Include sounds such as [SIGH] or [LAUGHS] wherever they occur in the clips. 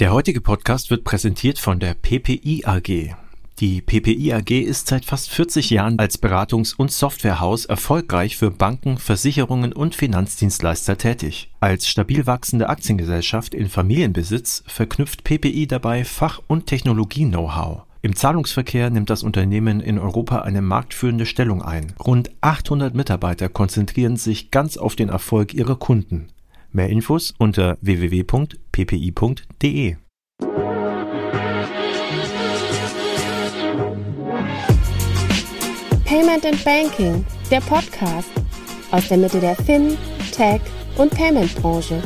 Der heutige Podcast wird präsentiert von der PPI AG. Die PPI AG ist seit fast 40 Jahren als Beratungs- und Softwarehaus erfolgreich für Banken, Versicherungen und Finanzdienstleister tätig. Als stabil wachsende Aktiengesellschaft in Familienbesitz verknüpft PPI dabei Fach- und Technologie-Know-how. Im Zahlungsverkehr nimmt das Unternehmen in Europa eine marktführende Stellung ein. Rund 800 Mitarbeiter konzentrieren sich ganz auf den Erfolg ihrer Kunden. Mehr Infos unter www.ppi.de. Payment and Banking, der Podcast aus der Mitte der Fin, Tech und Payment Branche.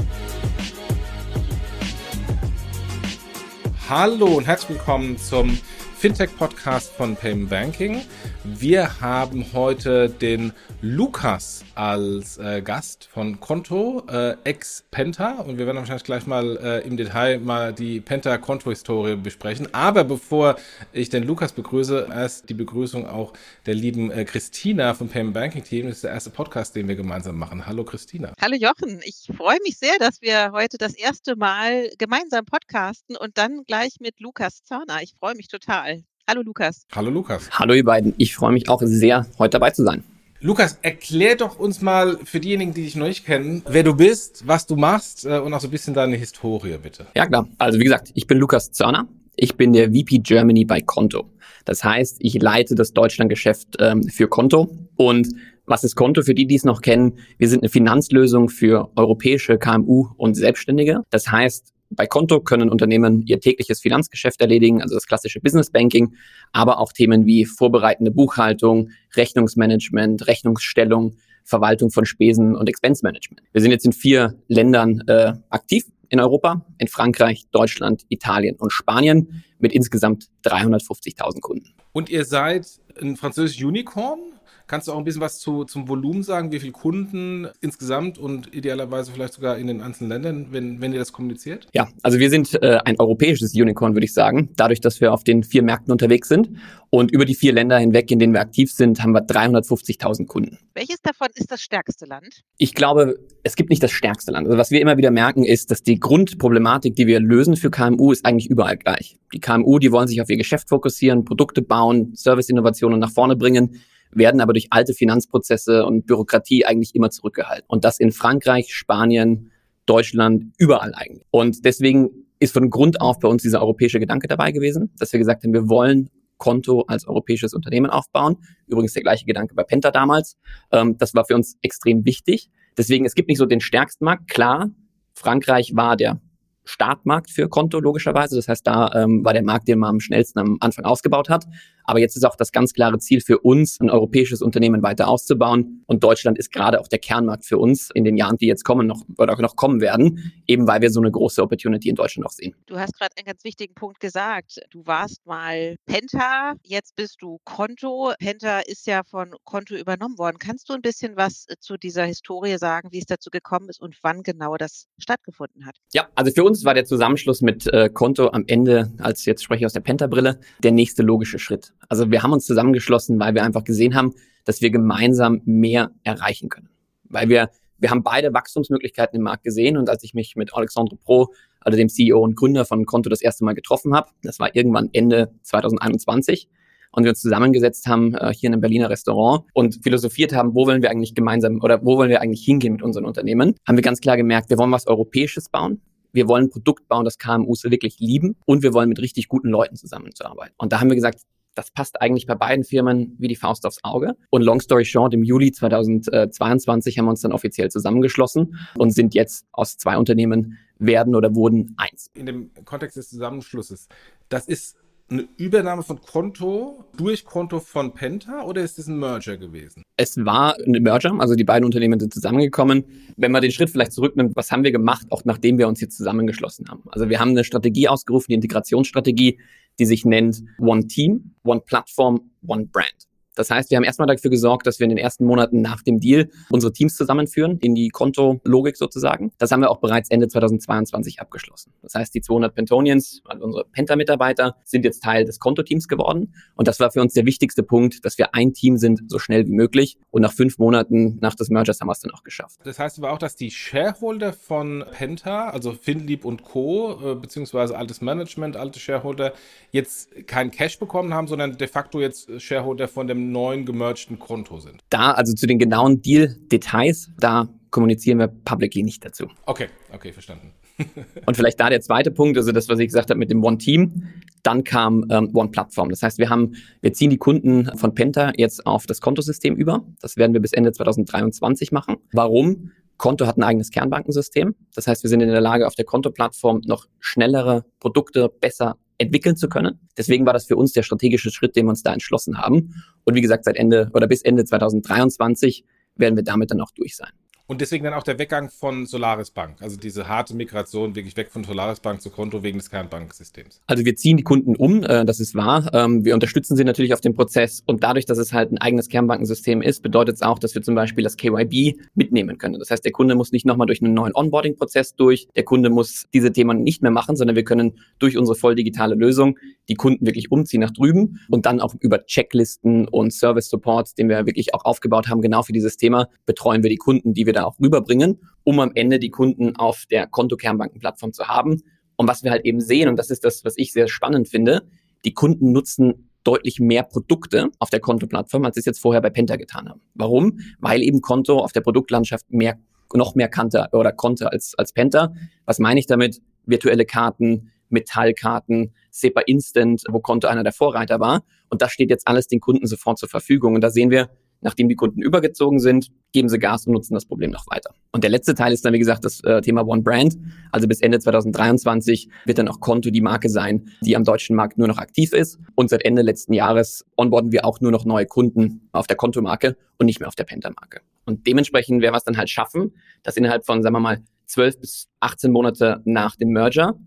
Hallo und herzlich willkommen zum Fintech-Podcast von Payment Banking. Wir haben heute den Lukas als äh, Gast von Konto, äh, ex-Penta. Und wir werden wahrscheinlich gleich mal äh, im Detail mal die Penta-Konto-Historie besprechen. Aber bevor ich den Lukas begrüße, erst die Begrüßung auch der lieben äh, Christina vom Payment Banking Team. Das ist der erste Podcast, den wir gemeinsam machen. Hallo Christina. Hallo Jochen. Ich freue mich sehr, dass wir heute das erste Mal gemeinsam podcasten und dann gleich mit Lukas Zörner. Ich freue mich total. Hallo Lukas. Hallo Lukas. Hallo ihr beiden. Ich freue mich auch sehr, heute dabei zu sein. Lukas, erklär doch uns mal für diejenigen, die dich noch nicht kennen, wer du bist, was du machst äh, und auch so ein bisschen deine Historie, bitte. Ja, klar. Also wie gesagt, ich bin Lukas Zörner. Ich bin der VP Germany bei Konto. Das heißt, ich leite das Deutschlandgeschäft ähm, für Konto. Und was ist Konto? Für die, die es noch kennen, wir sind eine Finanzlösung für europäische KMU und Selbstständige. Das heißt, bei Konto können Unternehmen ihr tägliches Finanzgeschäft erledigen, also das klassische Business Banking, aber auch Themen wie vorbereitende Buchhaltung, Rechnungsmanagement, Rechnungsstellung, Verwaltung von Spesen und Expense Management. Wir sind jetzt in vier Ländern äh, aktiv in Europa, in Frankreich, Deutschland, Italien und Spanien mit insgesamt 350.000 Kunden. Und ihr seid ein französisches Unicorn? Kannst du auch ein bisschen was zu, zum Volumen sagen, wie viele Kunden insgesamt und idealerweise vielleicht sogar in den einzelnen Ländern, wenn, wenn ihr das kommuniziert? Ja, also wir sind äh, ein europäisches Unicorn, würde ich sagen, dadurch, dass wir auf den vier Märkten unterwegs sind. Und über die vier Länder hinweg, in denen wir aktiv sind, haben wir 350.000 Kunden. Welches davon ist das stärkste Land? Ich glaube, es gibt nicht das stärkste Land. Also was wir immer wieder merken, ist, dass die Grundproblematik, die wir lösen für KMU, ist eigentlich überall gleich. Die KMU, die wollen sich auf ihr Geschäft fokussieren, Produkte bauen, Serviceinnovationen nach vorne bringen werden aber durch alte Finanzprozesse und Bürokratie eigentlich immer zurückgehalten. Und das in Frankreich, Spanien, Deutschland, überall eigentlich. Und deswegen ist von Grund auf bei uns dieser europäische Gedanke dabei gewesen, dass wir gesagt haben, wir wollen Konto als europäisches Unternehmen aufbauen. Übrigens der gleiche Gedanke bei Penta damals. Ähm, das war für uns extrem wichtig. Deswegen, es gibt nicht so den stärksten Markt. Klar, Frankreich war der Startmarkt für Konto, logischerweise. Das heißt, da ähm, war der Markt, den man am schnellsten am Anfang ausgebaut hat. Aber jetzt ist auch das ganz klare Ziel für uns, ein europäisches Unternehmen weiter auszubauen. Und Deutschland ist gerade auch der Kernmarkt für uns in den Jahren, die jetzt kommen noch oder auch noch kommen werden, eben weil wir so eine große Opportunity in Deutschland auch sehen. Du hast gerade einen ganz wichtigen Punkt gesagt. Du warst mal Penta, jetzt bist du Konto. Penta ist ja von Konto übernommen worden. Kannst du ein bisschen was zu dieser Historie sagen, wie es dazu gekommen ist und wann genau das stattgefunden hat? Ja, also für uns war der Zusammenschluss mit äh, Konto am Ende, als jetzt spreche ich aus der Penta-Brille, der nächste logische Schritt. Also wir haben uns zusammengeschlossen, weil wir einfach gesehen haben, dass wir gemeinsam mehr erreichen können. Weil wir, wir haben beide Wachstumsmöglichkeiten im Markt gesehen und als ich mich mit Alexandre Pro, also dem CEO und Gründer von Konto, das erste Mal getroffen habe, das war irgendwann Ende 2021, und wir uns zusammengesetzt haben äh, hier in einem Berliner Restaurant und philosophiert haben, wo wollen wir eigentlich gemeinsam oder wo wollen wir eigentlich hingehen mit unseren Unternehmen, haben wir ganz klar gemerkt, wir wollen was Europäisches bauen. Wir wollen ein Produkt bauen, das KMUs wirklich lieben und wir wollen mit richtig guten Leuten zusammenzuarbeiten. Und da haben wir gesagt, das passt eigentlich bei beiden Firmen wie die Faust aufs Auge. Und long story short, im Juli 2022 haben wir uns dann offiziell zusammengeschlossen und sind jetzt aus zwei Unternehmen werden oder wurden eins. In dem Kontext des Zusammenschlusses, das ist eine Übernahme von Konto durch Konto von Penta oder ist das ein Merger gewesen? Es war ein Merger, also die beiden Unternehmen sind zusammengekommen. Wenn man den Schritt vielleicht zurücknimmt, was haben wir gemacht, auch nachdem wir uns jetzt zusammengeschlossen haben? Also wir haben eine Strategie ausgerufen, die Integrationsstrategie, die sich nennt One Team, One Platform, One Brand. Das heißt, wir haben erstmal dafür gesorgt, dass wir in den ersten Monaten nach dem Deal unsere Teams zusammenführen, in die Kontologik sozusagen. Das haben wir auch bereits Ende 2022 abgeschlossen. Das heißt, die 200 Pentonians, also unsere Penta-Mitarbeiter, sind jetzt Teil des Kontoteams geworden. Und das war für uns der wichtigste Punkt, dass wir ein Team sind, so schnell wie möglich. Und nach fünf Monaten nach des Mergers haben wir es dann auch geschafft. Das heißt aber auch, dass die Shareholder von Penta, also Finlieb und Co., äh, beziehungsweise altes Management, alte Shareholder, jetzt kein Cash bekommen haben, sondern de facto jetzt Shareholder von dem neuen gemergten Konto sind. Da, also zu den genauen Deal-Details, da kommunizieren wir publicly nicht dazu. Okay, okay, verstanden. [LAUGHS] und vielleicht da der zweite Punkt, also das, was ich gesagt habe mit dem One Team. Dann kam ähm, One Plattform. Das heißt, wir haben, wir ziehen die Kunden von Penta jetzt auf das Kontosystem über. Das werden wir bis Ende 2023 machen. Warum? Konto hat ein eigenes Kernbankensystem. Das heißt, wir sind in der Lage, auf der Kontoplattform noch schnellere Produkte besser entwickeln zu können. Deswegen war das für uns der strategische Schritt, den wir uns da entschlossen haben. Und wie gesagt, seit Ende oder bis Ende 2023 werden wir damit dann auch durch sein. Und deswegen dann auch der Weggang von Solaris Bank, also diese harte Migration wirklich weg von Solaris Bank zu Konto wegen des Kernbanksystems. Also wir ziehen die Kunden um, äh, das ist wahr. Ähm, wir unterstützen sie natürlich auf dem Prozess und dadurch, dass es halt ein eigenes Kernbankensystem ist, bedeutet es auch, dass wir zum Beispiel das KYB mitnehmen können. Das heißt, der Kunde muss nicht nochmal durch einen neuen Onboarding-Prozess durch, der Kunde muss diese Themen nicht mehr machen, sondern wir können durch unsere voll digitale Lösung die Kunden wirklich umziehen nach drüben und dann auch über Checklisten und Service Supports, den wir wirklich auch aufgebaut haben, genau für dieses Thema, betreuen wir die Kunden, die wir da auch rüberbringen, um am Ende die Kunden auf der Konto-Kernbankenplattform zu haben. Und was wir halt eben sehen, und das ist das, was ich sehr spannend finde, die Kunden nutzen deutlich mehr Produkte auf der Konto-Plattform, als sie es jetzt vorher bei Penta getan haben. Warum? Weil eben Konto auf der Produktlandschaft mehr, noch mehr kannte oder konnte als, als Penta. Was meine ich damit? Virtuelle Karten, Metallkarten, SEPA Instant, wo Konto einer der Vorreiter war. Und das steht jetzt alles den Kunden sofort zur Verfügung. Und da sehen wir, nachdem die Kunden übergezogen sind, geben sie Gas und nutzen das Problem noch weiter. Und der letzte Teil ist dann, wie gesagt, das äh, Thema One Brand. Also bis Ende 2023 wird dann auch Konto die Marke sein, die am deutschen Markt nur noch aktiv ist. Und seit Ende letzten Jahres onboarden wir auch nur noch neue Kunden auf der Kontomarke und nicht mehr auf der Penta-Marke. Und dementsprechend werden wir es dann halt schaffen, dass innerhalb von, sagen wir mal, 12 bis 18 Monate nach dem Merger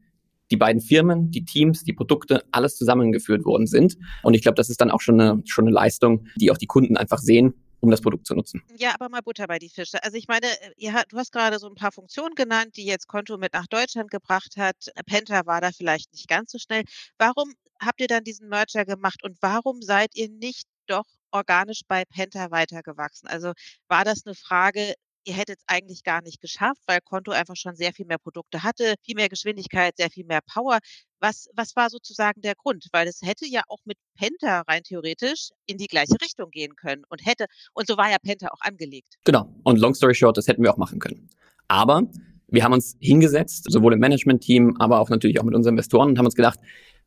die beiden Firmen, die Teams, die Produkte, alles zusammengeführt worden sind. Und ich glaube, das ist dann auch schon eine, schon eine Leistung, die auch die Kunden einfach sehen, um das Produkt zu nutzen. Ja, aber mal Butter bei die Fische. Also ich meine, ihr, du hast gerade so ein paar Funktionen genannt, die jetzt Konto mit nach Deutschland gebracht hat. Penta war da vielleicht nicht ganz so schnell. Warum habt ihr dann diesen Merger gemacht und warum seid ihr nicht doch organisch bei Penta weitergewachsen? Also war das eine Frage ihr hättet es eigentlich gar nicht geschafft, weil Konto einfach schon sehr viel mehr Produkte hatte, viel mehr Geschwindigkeit, sehr viel mehr Power. Was, was war sozusagen der Grund? Weil es hätte ja auch mit Penta rein theoretisch in die gleiche Richtung gehen können und hätte, und so war ja Penta auch angelegt. Genau. Und long story short, das hätten wir auch machen können. Aber wir haben uns hingesetzt, sowohl im Management-Team, aber auch natürlich auch mit unseren Investoren und haben uns gedacht,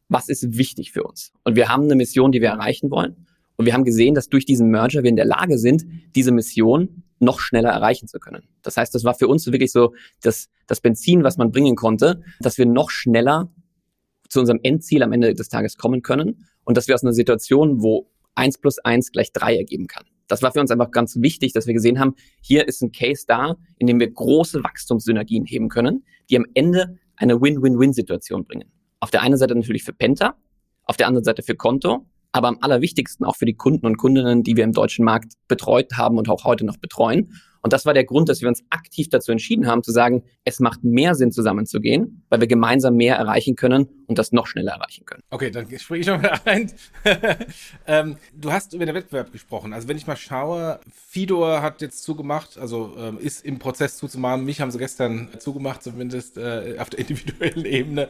was ist wichtig für uns? Und wir haben eine Mission, die wir erreichen wollen. Und wir haben gesehen, dass durch diesen Merger wir in der Lage sind, diese Mission noch schneller erreichen zu können. Das heißt, das war für uns wirklich so das, das Benzin, was man bringen konnte, dass wir noch schneller zu unserem Endziel am Ende des Tages kommen können und dass wir aus einer Situation, wo eins plus eins gleich drei ergeben kann. Das war für uns einfach ganz wichtig, dass wir gesehen haben, hier ist ein Case da, in dem wir große Wachstumssynergien heben können, die am Ende eine Win-Win-Win-Situation bringen. Auf der einen Seite natürlich für Penta, auf der anderen Seite für Konto aber am allerwichtigsten auch für die Kunden und Kundinnen, die wir im deutschen Markt betreut haben und auch heute noch betreuen. Und das war der Grund, dass wir uns aktiv dazu entschieden haben, zu sagen, es macht mehr Sinn, zusammenzugehen, weil wir gemeinsam mehr erreichen können und das noch schneller erreichen können. Okay, dann springe ich noch mal ein. [LAUGHS] ähm, du hast über den Wettbewerb gesprochen. Also wenn ich mal schaue, Fidor hat jetzt zugemacht, also ähm, ist im Prozess zuzumachen. Mich haben sie gestern zugemacht, zumindest äh, auf der [LAUGHS] individuellen Ebene.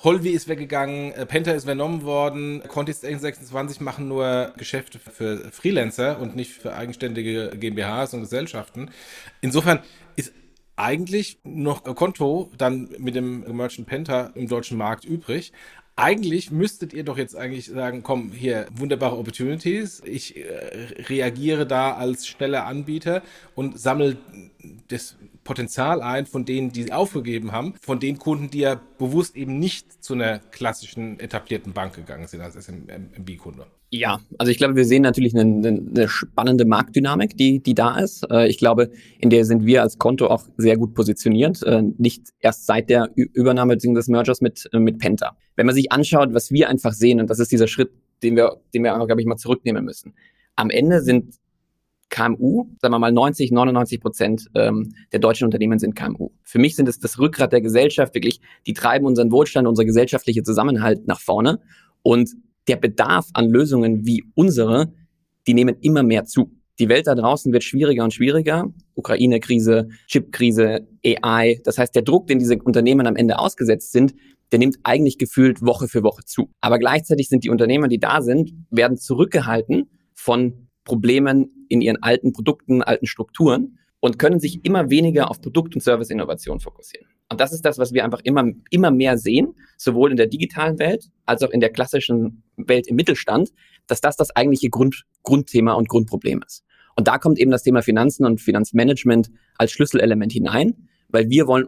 Holvi ist weggegangen, äh, Penta ist übernommen worden, Contis 26 machen nur Geschäfte für Freelancer und nicht für eigenständige GmbHs und Gesellschaften. Insofern ist eigentlich noch Konto dann mit dem Merchant Penta im deutschen Markt übrig. Eigentlich müsstet ihr doch jetzt eigentlich sagen, komm, hier, wunderbare Opportunities. Ich äh, reagiere da als schneller Anbieter und sammle das Potenzial ein von denen, die aufgegeben haben, von den Kunden, die ja bewusst eben nicht zu einer klassischen etablierten Bank gegangen sind als SMB-Kunde. Ja, also ich glaube, wir sehen natürlich eine, eine spannende Marktdynamik, die, die da ist. Äh, ich glaube, in der sind wir als Konto auch sehr gut positioniert, äh, nicht erst seit der Übernahme des Mergers mit, äh, mit Penta. Wenn man sich anschaut, was wir einfach sehen, und das ist dieser Schritt, den wir, den wir, glaube ich, mal zurücknehmen müssen. am Ende sind KMU, sagen wir mal 90, 99 Prozent ähm, der deutschen Unternehmen sind KMU. Für mich sind es das Rückgrat der Gesellschaft, wirklich, die treiben unseren Wohlstand, unser gesellschaftliche Zusammenhalt nach vorne. Und der Bedarf an Lösungen wie unsere, die nehmen immer mehr zu. Die Welt da draußen wird schwieriger und schwieriger. Ukraine-Krise, Chip-Krise, AI. Das heißt, der Druck, den diese Unternehmen am Ende ausgesetzt sind, der nimmt eigentlich gefühlt Woche für Woche zu. Aber gleichzeitig sind die Unternehmer, die da sind, werden zurückgehalten von Problemen in ihren alten Produkten, alten Strukturen und können sich immer weniger auf Produkt- und Service-Innovation fokussieren. Und das ist das, was wir einfach immer, immer mehr sehen, sowohl in der digitalen Welt als auch in der klassischen Welt im Mittelstand, dass das das eigentliche Grund, Grundthema und Grundproblem ist. Und da kommt eben das Thema Finanzen und Finanzmanagement als Schlüsselelement hinein, weil wir wollen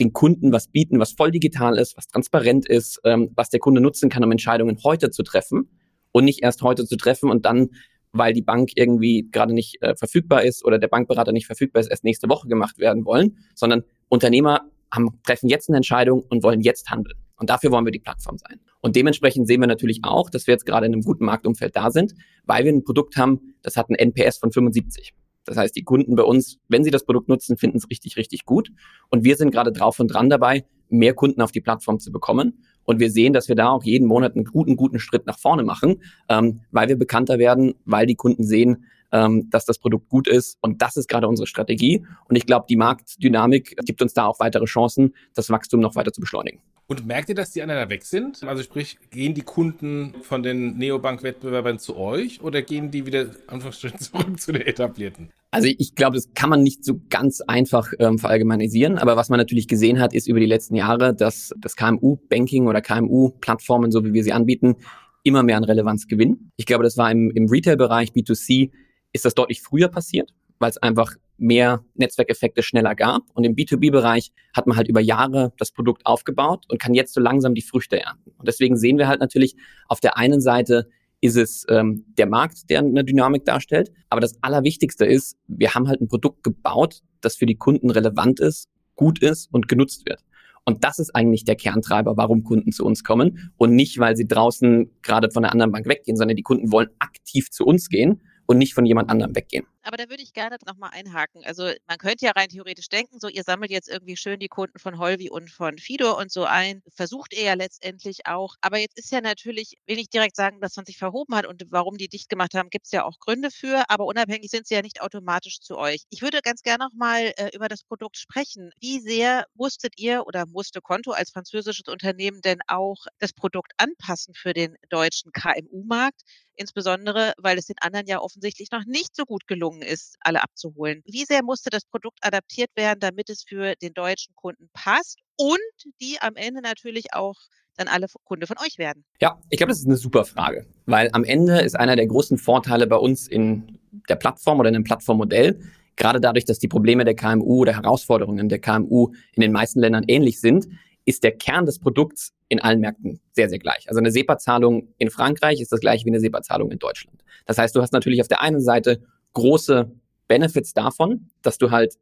den Kunden was bieten, was voll digital ist, was transparent ist, ähm, was der Kunde nutzen kann, um Entscheidungen heute zu treffen und nicht erst heute zu treffen und dann, weil die Bank irgendwie gerade nicht äh, verfügbar ist oder der Bankberater nicht verfügbar ist, erst nächste Woche gemacht werden wollen, sondern Unternehmer haben, treffen jetzt eine Entscheidung und wollen jetzt handeln. Und dafür wollen wir die Plattform sein. Und dementsprechend sehen wir natürlich auch, dass wir jetzt gerade in einem guten Marktumfeld da sind, weil wir ein Produkt haben, das hat ein NPS von 75. Das heißt, die Kunden bei uns, wenn sie das Produkt nutzen, finden es richtig, richtig gut. Und wir sind gerade drauf und dran dabei, mehr Kunden auf die Plattform zu bekommen. Und wir sehen, dass wir da auch jeden Monat einen guten, guten Schritt nach vorne machen, ähm, weil wir bekannter werden, weil die Kunden sehen, ähm, dass das Produkt gut ist. Und das ist gerade unsere Strategie. Und ich glaube, die Marktdynamik gibt uns da auch weitere Chancen, das Wachstum noch weiter zu beschleunigen. Und merkt ihr, dass die anderen weg sind? Also sprich, gehen die Kunden von den Neobank-Wettbewerbern zu euch oder gehen die wieder Anführungsstrichen [LAUGHS] zurück zu den etablierten? Also ich glaube, das kann man nicht so ganz einfach ähm, verallgemeinisieren. Aber was man natürlich gesehen hat, ist über die letzten Jahre, dass das KMU-Banking oder KMU-Plattformen, so wie wir sie anbieten, immer mehr an Relevanz gewinnen. Ich glaube, das war im, im Retail-Bereich B2C ist das deutlich früher passiert, weil es einfach mehr Netzwerkeffekte schneller gab. Und im B2B-Bereich hat man halt über Jahre das Produkt aufgebaut und kann jetzt so langsam die Früchte ernten. Und deswegen sehen wir halt natürlich auf der einen Seite ist es ähm, der Markt, der eine Dynamik darstellt. Aber das Allerwichtigste ist, wir haben halt ein Produkt gebaut, das für die Kunden relevant ist, gut ist und genutzt wird. Und das ist eigentlich der Kerntreiber, warum Kunden zu uns kommen und nicht, weil sie draußen gerade von der anderen Bank weggehen, sondern die Kunden wollen aktiv zu uns gehen und nicht von jemand anderem weggehen. Aber da würde ich gerne nochmal einhaken. Also man könnte ja rein theoretisch denken, so ihr sammelt jetzt irgendwie schön die Kunden von Holvi und von Fido und so ein. Versucht ihr ja letztendlich auch. Aber jetzt ist ja natürlich, will ich direkt sagen, dass man sich verhoben hat und warum die dicht gemacht haben, gibt es ja auch Gründe für. Aber unabhängig sind sie ja nicht automatisch zu euch. Ich würde ganz gerne nochmal äh, über das Produkt sprechen. Wie sehr musstet ihr oder musste Konto als französisches Unternehmen denn auch das Produkt anpassen für den deutschen KMU-Markt? Insbesondere, weil es den anderen ja offensichtlich noch nicht so gut gelungen ist, alle abzuholen. Wie sehr musste das Produkt adaptiert werden, damit es für den deutschen Kunden passt und die am Ende natürlich auch dann alle Kunde von euch werden? Ja, ich glaube, das ist eine super Frage, weil am Ende ist einer der großen Vorteile bei uns in der Plattform oder in dem Plattformmodell, gerade dadurch, dass die Probleme der KMU oder Herausforderungen der KMU in den meisten Ländern ähnlich sind, ist der Kern des Produkts in allen Märkten sehr, sehr gleich. Also eine SEPA-Zahlung in Frankreich ist das gleiche wie eine SEPA-Zahlung in Deutschland. Das heißt, du hast natürlich auf der einen Seite große Benefits davon, dass du halt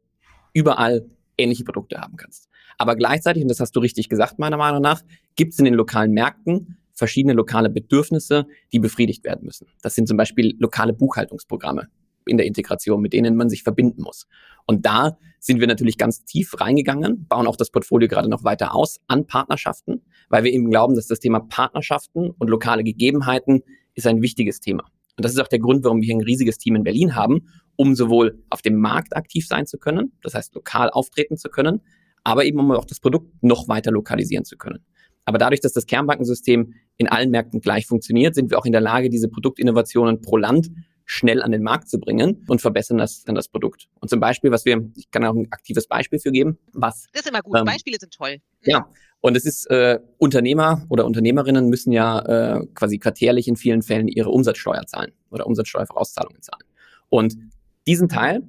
überall ähnliche Produkte haben kannst. Aber gleichzeitig, und das hast du richtig gesagt, meiner Meinung nach, gibt es in den lokalen Märkten verschiedene lokale Bedürfnisse, die befriedigt werden müssen. Das sind zum Beispiel lokale Buchhaltungsprogramme in der Integration, mit denen man sich verbinden muss. Und da sind wir natürlich ganz tief reingegangen, bauen auch das Portfolio gerade noch weiter aus an Partnerschaften, weil wir eben glauben, dass das Thema Partnerschaften und lokale Gegebenheiten ist ein wichtiges Thema. Und das ist auch der Grund, warum wir hier ein riesiges Team in Berlin haben, um sowohl auf dem Markt aktiv sein zu können, das heißt lokal auftreten zu können, aber eben um auch das Produkt noch weiter lokalisieren zu können. Aber dadurch, dass das Kernbankensystem in allen Märkten gleich funktioniert, sind wir auch in der Lage, diese Produktinnovationen pro Land schnell an den Markt zu bringen und verbessern das dann das Produkt. Und zum Beispiel, was wir, ich kann auch ein aktives Beispiel für geben, was. Das ist immer gut. Ähm, Beispiele sind toll. Ja. Und es ist, äh, Unternehmer oder Unternehmerinnen müssen ja äh, quasi quartärlich in vielen Fällen ihre Umsatzsteuer zahlen oder Umsatzsteuervorauszahlungen zahlen. Und diesen Teil,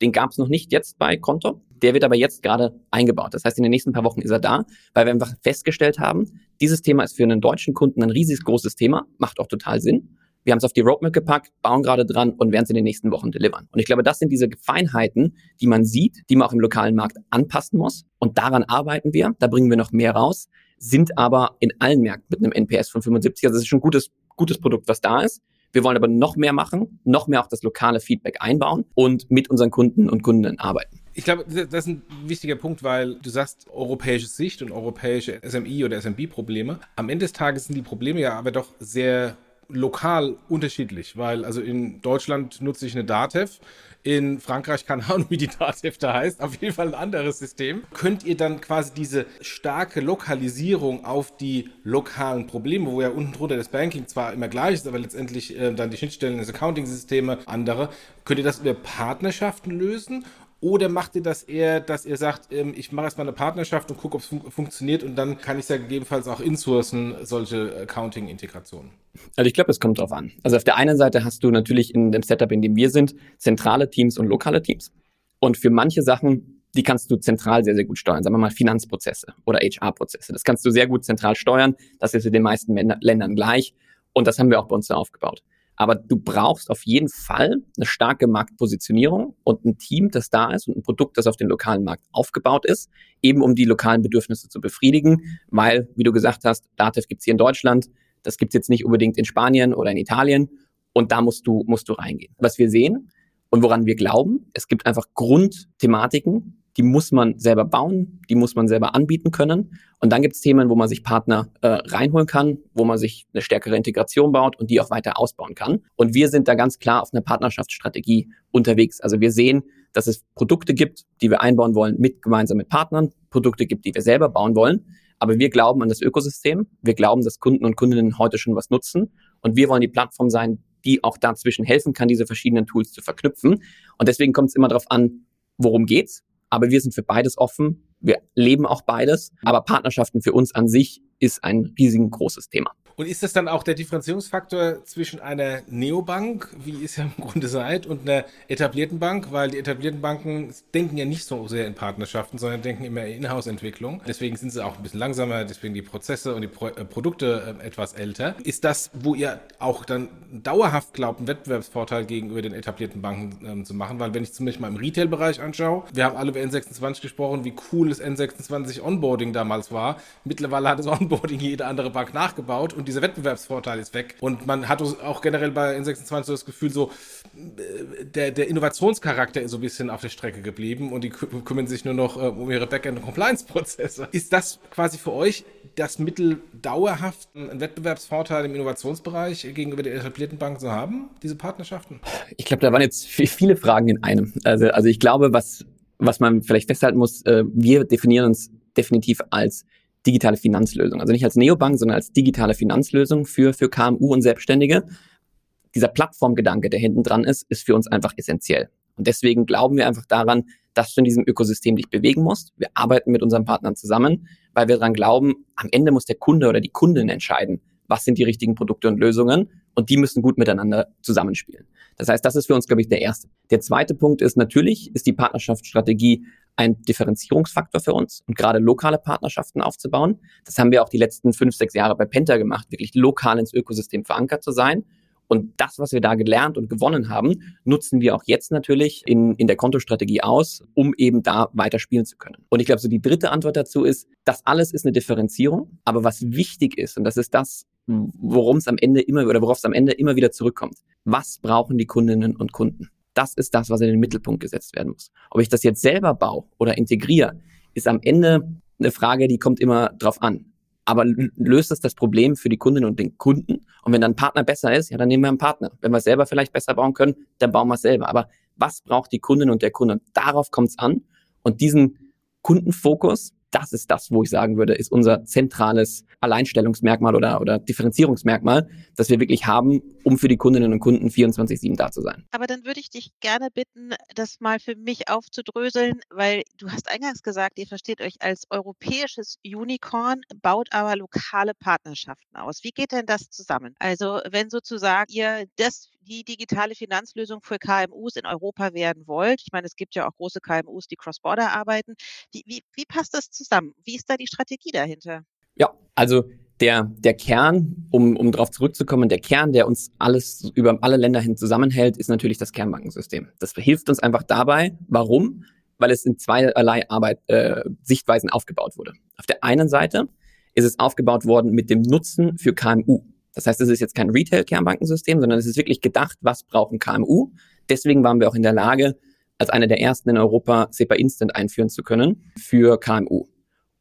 den gab es noch nicht jetzt bei Konto. Der wird aber jetzt gerade eingebaut. Das heißt, in den nächsten paar Wochen ist er da, weil wir einfach festgestellt haben, dieses Thema ist für einen deutschen Kunden ein riesig großes Thema, macht auch total Sinn. Wir haben es auf die Roadmap gepackt, bauen gerade dran und werden es in den nächsten Wochen delivern. Und ich glaube, das sind diese Feinheiten, die man sieht, die man auch im lokalen Markt anpassen muss. Und daran arbeiten wir. Da bringen wir noch mehr raus, sind aber in allen Märkten mit einem NPS von 75. Also das ist schon ein gutes, gutes Produkt, was da ist. Wir wollen aber noch mehr machen, noch mehr auch das lokale Feedback einbauen und mit unseren Kunden und Kundinnen arbeiten. Ich glaube, das ist ein wichtiger Punkt, weil du sagst europäische Sicht und europäische SMI oder SMB-Probleme. Am Ende des Tages sind die Probleme ja aber doch sehr lokal unterschiedlich, weil also in Deutschland nutze ich eine Datev, in Frankreich keine Ahnung, wie die Datev da heißt, auf jeden Fall ein anderes System. Könnt ihr dann quasi diese starke Lokalisierung auf die lokalen Probleme, wo ja unten drunter das Banking zwar immer gleich ist, aber letztendlich äh, dann die Schnittstellen des Accounting-Systeme andere, könnt ihr das über Partnerschaften lösen oder macht ihr das eher, dass ihr sagt, ähm, ich mache erstmal eine Partnerschaft und gucke, ob es fun funktioniert und dann kann ich es ja gegebenenfalls auch insourcen, solche Accounting-Integrationen? Also ich glaube, es kommt drauf an. Also auf der einen Seite hast du natürlich in dem Setup, in dem wir sind, zentrale Teams und lokale Teams. Und für manche Sachen, die kannst du zentral sehr, sehr gut steuern. Sagen wir mal Finanzprozesse oder HR-Prozesse. Das kannst du sehr gut zentral steuern. Das ist in den meisten Ländern gleich. Und das haben wir auch bei uns aufgebaut. Aber du brauchst auf jeden Fall eine starke Marktpositionierung und ein Team, das da ist und ein Produkt, das auf den lokalen Markt aufgebaut ist, eben um die lokalen Bedürfnisse zu befriedigen, weil, wie du gesagt hast, Datev gibt's hier in Deutschland, das gibt's jetzt nicht unbedingt in Spanien oder in Italien und da musst du, musst du reingehen. Was wir sehen und woran wir glauben, es gibt einfach Grundthematiken, die muss man selber bauen, die muss man selber anbieten können. Und dann gibt es Themen, wo man sich Partner äh, reinholen kann, wo man sich eine stärkere Integration baut und die auch weiter ausbauen kann. Und wir sind da ganz klar auf einer Partnerschaftsstrategie unterwegs. Also wir sehen, dass es Produkte gibt, die wir einbauen wollen, mit gemeinsam mit Partnern, Produkte gibt, die wir selber bauen wollen. Aber wir glauben an das Ökosystem. Wir glauben, dass Kunden und Kundinnen heute schon was nutzen. Und wir wollen die Plattform sein, die auch dazwischen helfen kann, diese verschiedenen Tools zu verknüpfen. Und deswegen kommt es immer darauf an, worum geht's? Aber wir sind für beides offen. Wir leben auch beides. Aber Partnerschaften für uns an sich ist ein riesengroßes Thema. Und ist das dann auch der Differenzierungsfaktor zwischen einer Neobank, wie ihr es ja im Grunde seid, und einer etablierten Bank? Weil die etablierten Banken denken ja nicht so sehr in Partnerschaften, sondern denken immer in Inhouse-Entwicklung. Deswegen sind sie auch ein bisschen langsamer, deswegen die Prozesse und die Pro äh, Produkte äh, etwas älter. Ist das, wo ihr auch dann dauerhaft glaubt, einen Wettbewerbsvorteil gegenüber den etablierten Banken ähm, zu machen? Weil wenn ich zumindest mal im Retail-Bereich anschaue, wir haben alle über N26 gesprochen, wie cool das N26 Onboarding damals war. Mittlerweile hat das Onboarding jede andere Bank nachgebaut und dieser Wettbewerbsvorteil ist weg. Und man hat auch generell bei N26 so das Gefühl, so äh, der, der Innovationscharakter ist so ein bisschen auf der Strecke geblieben und die kümmern sich nur noch äh, um ihre Backend- und Compliance-Prozesse. Ist das quasi für euch das Mittel dauerhaft einen Wettbewerbsvorteil im Innovationsbereich gegenüber den etablierten Banken zu haben, diese Partnerschaften? Ich glaube, da waren jetzt viele Fragen in einem. Also, also ich glaube, was, was man vielleicht festhalten muss, äh, wir definieren uns definitiv als digitale Finanzlösung. Also nicht als Neobank, sondern als digitale Finanzlösung für, für KMU und Selbstständige. Dieser Plattformgedanke, der hinten dran ist, ist für uns einfach essentiell. Und deswegen glauben wir einfach daran, dass du in diesem Ökosystem dich bewegen musst. Wir arbeiten mit unseren Partnern zusammen, weil wir daran glauben, am Ende muss der Kunde oder die Kundin entscheiden, was sind die richtigen Produkte und Lösungen und die müssen gut miteinander zusammenspielen. Das heißt, das ist für uns, glaube ich, der erste. Der zweite Punkt ist natürlich, ist die Partnerschaftsstrategie ein Differenzierungsfaktor für uns und gerade lokale Partnerschaften aufzubauen. Das haben wir auch die letzten fünf, sechs Jahre bei Penta gemacht, wirklich lokal ins Ökosystem verankert zu sein. Und das, was wir da gelernt und gewonnen haben, nutzen wir auch jetzt natürlich in, in der Kontostrategie aus, um eben da weiter spielen zu können. Und ich glaube, so die dritte Antwort dazu ist, das alles ist eine Differenzierung. Aber was wichtig ist, und das ist das, worum es am Ende immer oder worauf es am Ende immer wieder zurückkommt. Was brauchen die Kundinnen und Kunden? Das ist das, was in den Mittelpunkt gesetzt werden muss. Ob ich das jetzt selber baue oder integriere, ist am Ende eine Frage, die kommt immer drauf an. Aber löst es das Problem für die Kundinnen und den Kunden? Und wenn dann ein Partner besser ist, ja, dann nehmen wir einen Partner. Wenn wir selber vielleicht besser bauen können, dann bauen wir es selber. Aber was braucht die Kundin und der Kunde? Und darauf kommt es an. Und diesen Kundenfokus, das ist das, wo ich sagen würde, ist unser zentrales Alleinstellungsmerkmal oder, oder Differenzierungsmerkmal, das wir wirklich haben, um für die Kundinnen und Kunden 24-7 da zu sein. Aber dann würde ich dich gerne bitten, das mal für mich aufzudröseln, weil du hast eingangs gesagt, ihr versteht euch als europäisches Unicorn, baut aber lokale Partnerschaften aus. Wie geht denn das zusammen? Also wenn sozusagen ihr das die digitale Finanzlösung für KMUs in Europa werden wollt, ich meine, es gibt ja auch große KMUs, die cross-border arbeiten, wie, wie, wie passt das zusammen? Wie ist da die Strategie dahinter? Ja, also der, der Kern, um, um darauf zurückzukommen, der Kern, der uns alles über alle Länder hin zusammenhält, ist natürlich das Kernbankensystem. Das hilft uns einfach dabei. Warum? Weil es in zweierlei Arbeit, äh, Sichtweisen aufgebaut wurde. Auf der einen Seite ist es aufgebaut worden mit dem Nutzen für KMU. Das heißt, es ist jetzt kein Retail-Kernbankensystem, sondern es ist wirklich gedacht, was brauchen KMU. Deswegen waren wir auch in der Lage, als einer der ersten in Europa SEPA Instant einführen zu können für KMU.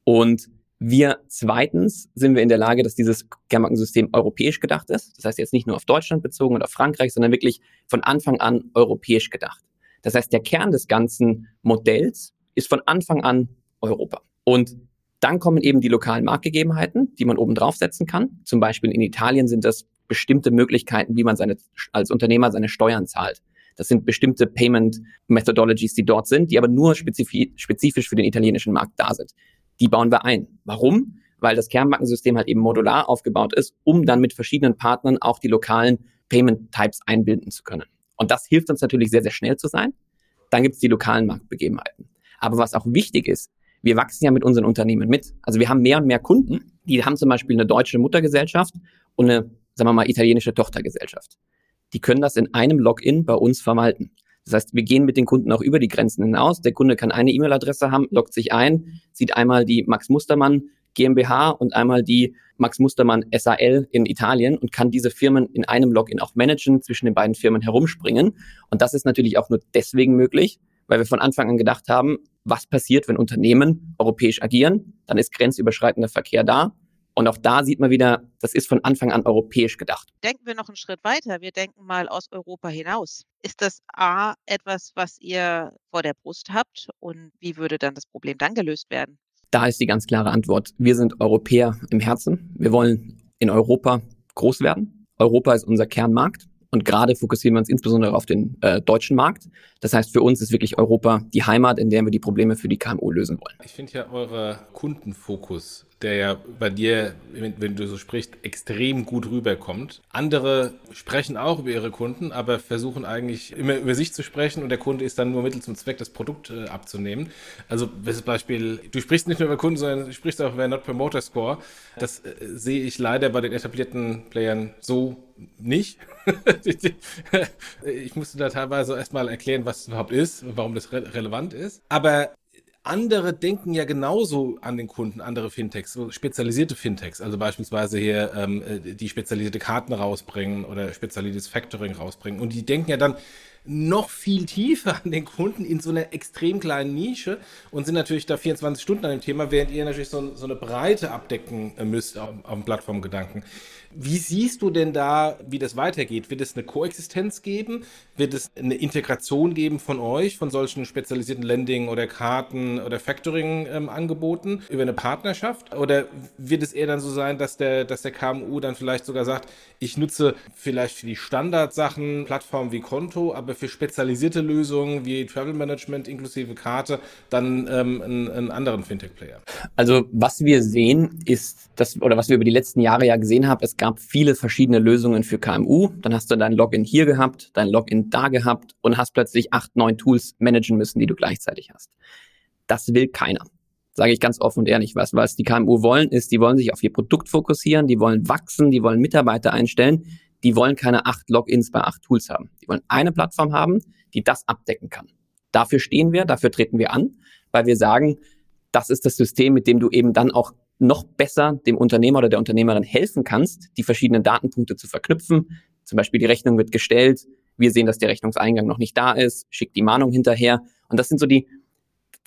Und wir zweitens sind wir in der Lage, dass dieses Kernbankensystem europäisch gedacht ist. Das heißt jetzt nicht nur auf Deutschland bezogen oder Frankreich, sondern wirklich von Anfang an europäisch gedacht. Das heißt, der Kern des ganzen Modells ist von Anfang an Europa. Und dann kommen eben die lokalen Marktgegebenheiten, die man oben draufsetzen kann. Zum Beispiel in Italien sind das bestimmte Möglichkeiten, wie man seine, als Unternehmer seine Steuern zahlt. Das sind bestimmte Payment Methodologies, die dort sind, die aber nur spezifisch für den italienischen Markt da sind die bauen wir ein. Warum? Weil das Kernbankensystem halt eben modular aufgebaut ist, um dann mit verschiedenen Partnern auch die lokalen Payment Types einbinden zu können. Und das hilft uns natürlich sehr, sehr schnell zu sein. Dann gibt es die lokalen Marktbegebenheiten. Aber was auch wichtig ist, wir wachsen ja mit unseren Unternehmen mit. Also wir haben mehr und mehr Kunden, die haben zum Beispiel eine deutsche Muttergesellschaft und eine, sagen wir mal, italienische Tochtergesellschaft. Die können das in einem Login bei uns verwalten. Das heißt, wir gehen mit den Kunden auch über die Grenzen hinaus. Der Kunde kann eine E-Mail-Adresse haben, loggt sich ein, sieht einmal die Max Mustermann GmbH und einmal die Max Mustermann SAL in Italien und kann diese Firmen in einem Login auch managen, zwischen den beiden Firmen herumspringen. Und das ist natürlich auch nur deswegen möglich, weil wir von Anfang an gedacht haben, was passiert, wenn Unternehmen europäisch agieren? Dann ist grenzüberschreitender Verkehr da. Und auch da sieht man wieder, das ist von Anfang an europäisch gedacht. Denken wir noch einen Schritt weiter. Wir denken mal aus Europa hinaus. Ist das A etwas, was ihr vor der Brust habt? Und wie würde dann das Problem dann gelöst werden? Da ist die ganz klare Antwort. Wir sind Europäer im Herzen. Wir wollen in Europa groß werden. Europa ist unser Kernmarkt. Und gerade fokussieren wir uns insbesondere auf den äh, deutschen Markt. Das heißt, für uns ist wirklich Europa die Heimat, in der wir die Probleme für die KMU lösen wollen. Ich finde ja eure Kundenfokus der ja bei dir, wenn du so sprichst, extrem gut rüberkommt. Andere sprechen auch über ihre Kunden, aber versuchen eigentlich immer über sich zu sprechen und der Kunde ist dann nur Mittel zum Zweck, das Produkt äh, abzunehmen. Also, das Beispiel, du sprichst nicht nur über Kunden, sondern du sprichst auch über Not Promoter Score. Das äh, sehe ich leider bei den etablierten Playern so nicht. [LAUGHS] ich musste da teilweise erstmal erklären, was es überhaupt ist und warum das re relevant ist. Aber andere denken ja genauso an den Kunden, andere Fintechs, so spezialisierte Fintechs, also beispielsweise hier ähm, äh, die spezialisierte Karten rausbringen oder spezialisiertes Factoring rausbringen. Und die denken ja dann, noch viel tiefer an den Kunden in so einer extrem kleinen Nische und sind natürlich da 24 Stunden an dem Thema, während ihr natürlich so, so eine Breite abdecken äh, müsst auf, auf dem Plattformgedanken. Wie siehst du denn da, wie das weitergeht? Wird es eine Koexistenz geben? Wird es eine Integration geben von euch, von solchen spezialisierten Lending- oder Karten- oder Factoring-Angeboten über eine Partnerschaft? Oder wird es eher dann so sein, dass der, dass der KMU dann vielleicht sogar sagt, ich nutze vielleicht für die Standardsachen Plattformen wie Konto, aber für spezialisierte Lösungen wie Travel Management inklusive Karte dann ähm, einen, einen anderen Fintech-Player? Also was wir sehen ist, dass, oder was wir über die letzten Jahre ja gesehen haben, es gab viele verschiedene Lösungen für KMU. Dann hast du dein Login hier gehabt, dein Login da gehabt und hast plötzlich acht, neun Tools managen müssen, die du gleichzeitig hast. Das will keiner. Sage ich ganz offen und ehrlich. Was, was die KMU wollen, ist, die wollen sich auf ihr Produkt fokussieren, die wollen wachsen, die wollen Mitarbeiter einstellen, die wollen keine acht Logins bei acht Tools haben. Die wollen eine Plattform haben, die das abdecken kann. Dafür stehen wir, dafür treten wir an, weil wir sagen, das ist das System, mit dem du eben dann auch noch besser dem Unternehmer oder der Unternehmerin helfen kannst, die verschiedenen Datenpunkte zu verknüpfen. Zum Beispiel die Rechnung wird gestellt, wir sehen, dass der Rechnungseingang noch nicht da ist, schickt die Mahnung hinterher. Und das sind so die,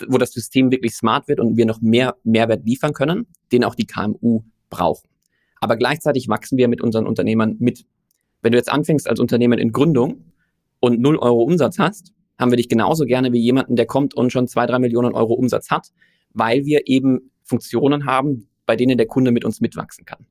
wo das System wirklich smart wird und wir noch mehr Mehrwert liefern können, den auch die KMU brauchen. Aber gleichzeitig wachsen wir mit unseren Unternehmern mit. Wenn du jetzt anfängst als Unternehmen in Gründung und 0 Euro Umsatz hast, haben wir dich genauso gerne wie jemanden, der kommt und schon zwei, drei Millionen Euro Umsatz hat, weil wir eben Funktionen haben, bei denen der Kunde mit uns mitwachsen kann.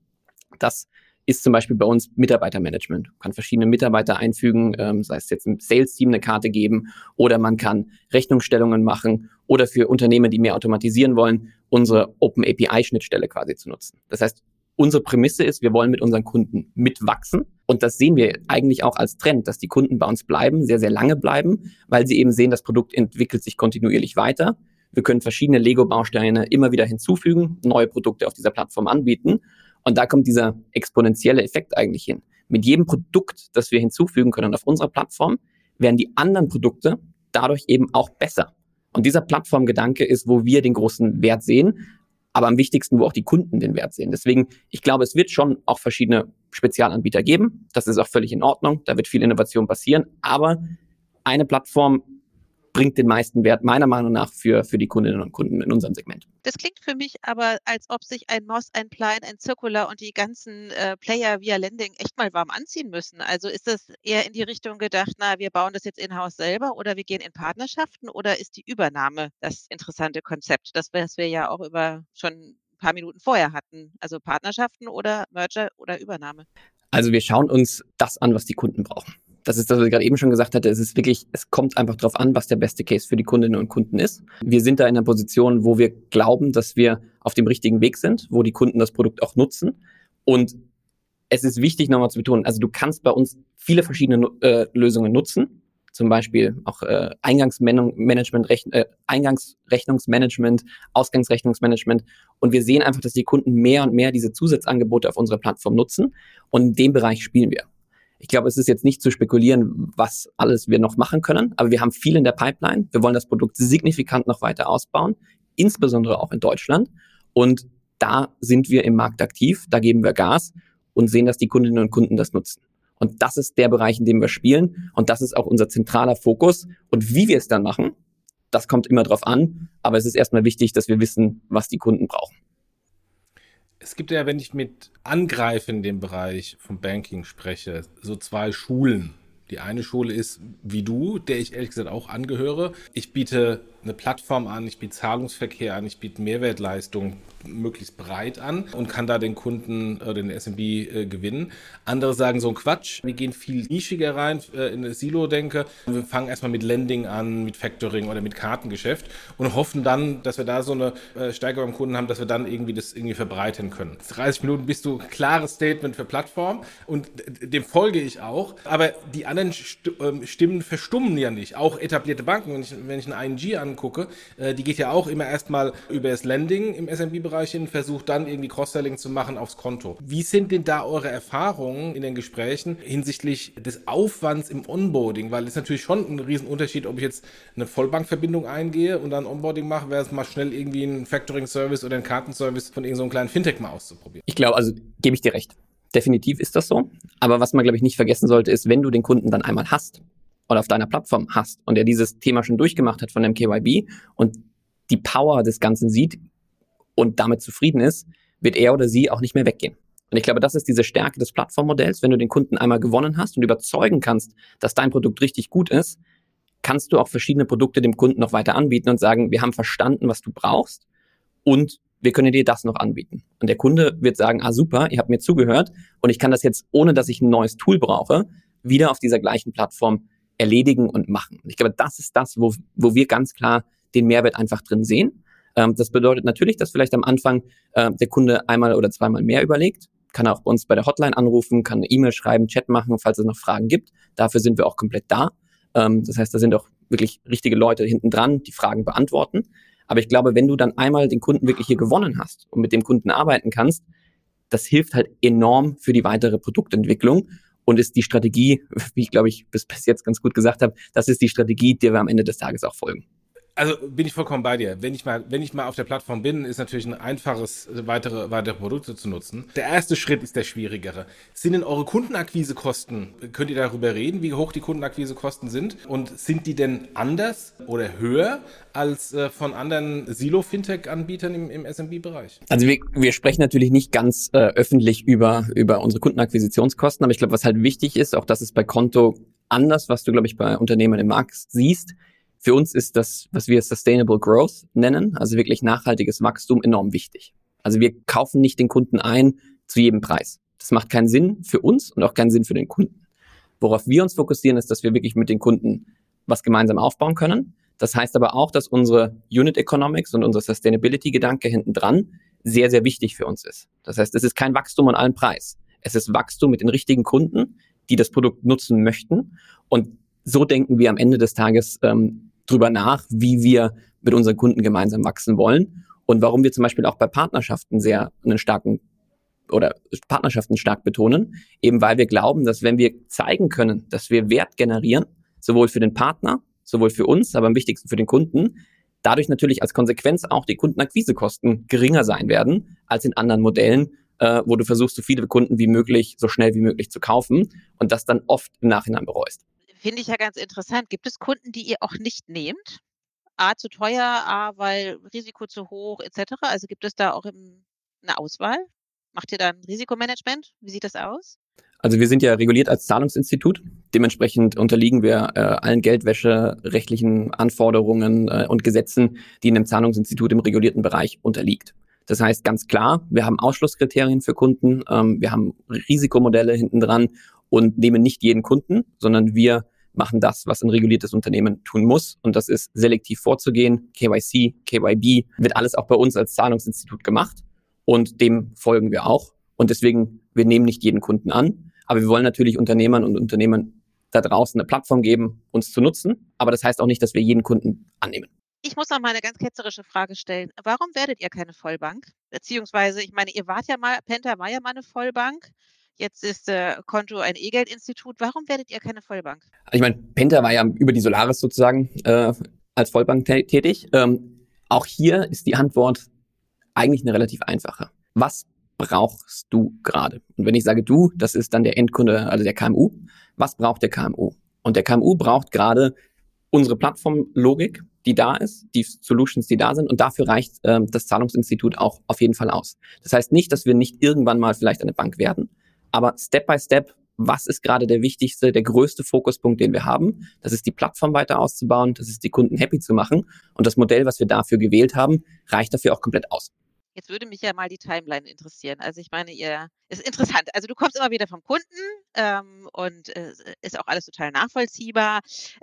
Das ist zum Beispiel bei uns Mitarbeitermanagement. Man kann verschiedene Mitarbeiter einfügen, ähm, sei es jetzt im Sales-Team eine Karte geben oder man kann Rechnungsstellungen machen oder für Unternehmen, die mehr automatisieren wollen, unsere Open API-Schnittstelle quasi zu nutzen. Das heißt, unsere Prämisse ist, wir wollen mit unseren Kunden mitwachsen. Und das sehen wir eigentlich auch als Trend, dass die Kunden bei uns bleiben, sehr, sehr lange bleiben, weil sie eben sehen, das Produkt entwickelt sich kontinuierlich weiter. Wir können verschiedene Lego-Bausteine immer wieder hinzufügen, neue Produkte auf dieser Plattform anbieten. Und da kommt dieser exponentielle Effekt eigentlich hin. Mit jedem Produkt, das wir hinzufügen können auf unserer Plattform, werden die anderen Produkte dadurch eben auch besser. Und dieser Plattformgedanke ist, wo wir den großen Wert sehen. aber am wichtigsten, wo auch die Kunden den Wert sehen. Deswegen, ich glaube, es wird schon auch verschiedene Spezialanbieter geben. Das ist auch völlig in Ordnung. Da wird viel Innovation passieren. Aber eine Plattform bringt den meisten Wert meiner Meinung nach für, für die Kundinnen und Kunden in unserem Segment. Das klingt für mich aber, als ob sich ein Moss, ein Plein, ein Circular und die ganzen äh, Player via Lending echt mal warm anziehen müssen. Also ist das eher in die Richtung gedacht, na, wir bauen das jetzt in-house selber oder wir gehen in Partnerschaften oder ist die Übernahme das interessante Konzept, das, was wir ja auch über schon ein paar Minuten vorher hatten. Also Partnerschaften oder Merger oder Übernahme. Also wir schauen uns das an, was die Kunden brauchen das ist das, was ich gerade eben schon gesagt hatte, es ist wirklich, es kommt einfach darauf an, was der beste Case für die Kundinnen und Kunden ist. Wir sind da in einer Position, wo wir glauben, dass wir auf dem richtigen Weg sind, wo die Kunden das Produkt auch nutzen. Und es ist wichtig, nochmal zu betonen, also du kannst bei uns viele verschiedene äh, Lösungen nutzen. Zum Beispiel auch äh, Eingangsmanagement, äh, Eingangsrechnungsmanagement, Ausgangsrechnungsmanagement. Und wir sehen einfach, dass die Kunden mehr und mehr diese Zusatzangebote auf unserer Plattform nutzen. Und in dem Bereich spielen wir. Ich glaube, es ist jetzt nicht zu spekulieren, was alles wir noch machen können, aber wir haben viel in der Pipeline. Wir wollen das Produkt signifikant noch weiter ausbauen, insbesondere auch in Deutschland. Und da sind wir im Markt aktiv, da geben wir Gas und sehen, dass die Kundinnen und Kunden das nutzen. Und das ist der Bereich, in dem wir spielen. Und das ist auch unser zentraler Fokus. Und wie wir es dann machen, das kommt immer drauf an. Aber es ist erstmal wichtig, dass wir wissen, was die Kunden brauchen es gibt ja, wenn ich mit Angreifen in dem Bereich vom Banking spreche, so zwei Schulen. Die eine Schule ist wie du, der ich ehrlich gesagt auch angehöre. Ich biete eine Plattform an, ich biete Zahlungsverkehr an, ich biete Mehrwertleistung möglichst breit an und kann da den Kunden oder den SMB äh, gewinnen. Andere sagen so ein Quatsch, wir gehen viel nischiger rein äh, in das Silo-Denke. Wir fangen erstmal mit Lending an, mit Factoring oder mit Kartengeschäft und hoffen dann, dass wir da so eine äh, Steigerung beim Kunden haben, dass wir dann irgendwie das irgendwie verbreiten können. 30 Minuten bist du klares Statement für Plattform und dem folge ich auch. Aber die anderen ähm, Stimmen verstummen ja nicht. Auch etablierte Banken, wenn ich, wenn ich eine ING an angucke, äh, die geht ja auch immer erstmal über das Lending im SMB-Bereich hin, versucht dann irgendwie Cross-Selling zu machen aufs Konto. Wie sind denn da eure Erfahrungen in den Gesprächen hinsichtlich des Aufwands im Onboarding? Weil es natürlich schon ein Riesenunterschied, ob ich jetzt eine Vollbankverbindung eingehe und dann Onboarding mache, wäre es mal schnell irgendwie ein Factoring-Service oder ein Kartenservice von irgendeinem so kleinen Fintech mal auszuprobieren. Ich glaube, also gebe ich dir recht. Definitiv ist das so. Aber was man, glaube ich, nicht vergessen sollte, ist, wenn du den Kunden dann einmal hast, oder auf deiner Plattform hast und der dieses Thema schon durchgemacht hat von dem KYB und die Power des Ganzen sieht und damit zufrieden ist, wird er oder sie auch nicht mehr weggehen. Und ich glaube, das ist diese Stärke des Plattformmodells. Wenn du den Kunden einmal gewonnen hast und überzeugen kannst, dass dein Produkt richtig gut ist, kannst du auch verschiedene Produkte dem Kunden noch weiter anbieten und sagen, wir haben verstanden, was du brauchst und wir können dir das noch anbieten. Und der Kunde wird sagen, ah super, ihr habt mir zugehört und ich kann das jetzt, ohne dass ich ein neues Tool brauche, wieder auf dieser gleichen Plattform erledigen und machen. Und ich glaube, das ist das, wo, wo wir ganz klar den Mehrwert einfach drin sehen. Ähm, das bedeutet natürlich, dass vielleicht am Anfang äh, der Kunde einmal oder zweimal mehr überlegt, kann auch bei uns bei der Hotline anrufen, kann eine E-Mail schreiben, Chat machen, falls es noch Fragen gibt. Dafür sind wir auch komplett da. Ähm, das heißt, da sind auch wirklich richtige Leute hinten dran, die Fragen beantworten. Aber ich glaube, wenn du dann einmal den Kunden wirklich hier gewonnen hast und mit dem Kunden arbeiten kannst, das hilft halt enorm für die weitere Produktentwicklung und ist die Strategie, [LAUGHS] wie ich glaube ich bis, bis jetzt ganz gut gesagt habe, das ist die Strategie, der wir am Ende des Tages auch folgen. Also bin ich vollkommen bei dir. Wenn ich mal, wenn ich mal auf der Plattform bin, ist natürlich ein einfaches, weitere, weitere Produkte zu nutzen. Der erste Schritt ist der schwierigere. Sind denn eure Kundenakquisekosten, könnt ihr darüber reden, wie hoch die Kundenakquisekosten sind? Und sind die denn anders oder höher als äh, von anderen Silo-Fintech-Anbietern im, im SMB-Bereich? Also wir, wir sprechen natürlich nicht ganz äh, öffentlich über, über unsere Kundenakquisitionskosten, aber ich glaube, was halt wichtig ist, auch das ist bei Konto anders, was du, glaube ich, bei Unternehmen im Markt siehst, für uns ist das, was wir Sustainable Growth nennen, also wirklich nachhaltiges Wachstum, enorm wichtig. Also wir kaufen nicht den Kunden ein zu jedem Preis. Das macht keinen Sinn für uns und auch keinen Sinn für den Kunden. Worauf wir uns fokussieren, ist, dass wir wirklich mit den Kunden was gemeinsam aufbauen können. Das heißt aber auch, dass unsere Unit Economics und unser Sustainability-Gedanke hinten dran sehr, sehr wichtig für uns ist. Das heißt, es ist kein Wachstum an allen Preis. Es ist Wachstum mit den richtigen Kunden, die das Produkt nutzen möchten. Und so denken wir am Ende des Tages ähm, drüber nach, wie wir mit unseren Kunden gemeinsam wachsen wollen und warum wir zum Beispiel auch bei Partnerschaften sehr einen starken oder Partnerschaften stark betonen, eben weil wir glauben, dass wenn wir zeigen können, dass wir Wert generieren, sowohl für den Partner, sowohl für uns, aber am wichtigsten für den Kunden, dadurch natürlich als Konsequenz auch die Kundenakquisekosten geringer sein werden als in anderen Modellen, äh, wo du versuchst, so viele Kunden wie möglich, so schnell wie möglich zu kaufen und das dann oft im Nachhinein bereust. Finde ich ja ganz interessant. Gibt es Kunden, die ihr auch nicht nehmt? A zu teuer, A, weil Risiko zu hoch, etc. Also gibt es da auch eine Auswahl? Macht ihr da ein Risikomanagement? Wie sieht das aus? Also wir sind ja reguliert als Zahlungsinstitut. Dementsprechend unterliegen wir äh, allen Geldwäsche, rechtlichen Anforderungen äh, und Gesetzen, die in einem Zahlungsinstitut im regulierten Bereich unterliegt. Das heißt ganz klar, wir haben Ausschlusskriterien für Kunden, ähm, wir haben Risikomodelle hinten dran und nehmen nicht jeden Kunden, sondern wir machen das, was ein reguliertes Unternehmen tun muss. Und das ist selektiv vorzugehen. KYC, KYB wird alles auch bei uns als Zahlungsinstitut gemacht. Und dem folgen wir auch. Und deswegen, wir nehmen nicht jeden Kunden an. Aber wir wollen natürlich Unternehmern und Unternehmen da draußen eine Plattform geben, uns zu nutzen. Aber das heißt auch nicht, dass wir jeden Kunden annehmen. Ich muss noch mal eine ganz ketzerische Frage stellen. Warum werdet ihr keine Vollbank? Beziehungsweise, ich meine, ihr wart ja mal, Penta war ja mal eine Vollbank. Jetzt ist äh, Konto ein E-Geld-Institut. Warum werdet ihr keine Vollbank? Ich meine, Penta war ja über die Solaris sozusagen äh, als Vollbank tätig. Ähm, auch hier ist die Antwort eigentlich eine relativ einfache. Was brauchst du gerade? Und wenn ich sage du, das ist dann der Endkunde, also der KMU. Was braucht der KMU? Und der KMU braucht gerade unsere Plattformlogik, die da ist, die Solutions, die da sind. Und dafür reicht ähm, das Zahlungsinstitut auch auf jeden Fall aus. Das heißt nicht, dass wir nicht irgendwann mal vielleicht eine Bank werden, aber Step by Step, was ist gerade der wichtigste, der größte Fokuspunkt, den wir haben? Das ist die Plattform weiter auszubauen, das ist die Kunden happy zu machen. Und das Modell, was wir dafür gewählt haben, reicht dafür auch komplett aus. Jetzt würde mich ja mal die Timeline interessieren. Also ich meine, ihr ist interessant. Also du kommst immer wieder vom Kunden ähm, und äh, ist auch alles total nachvollziehbar,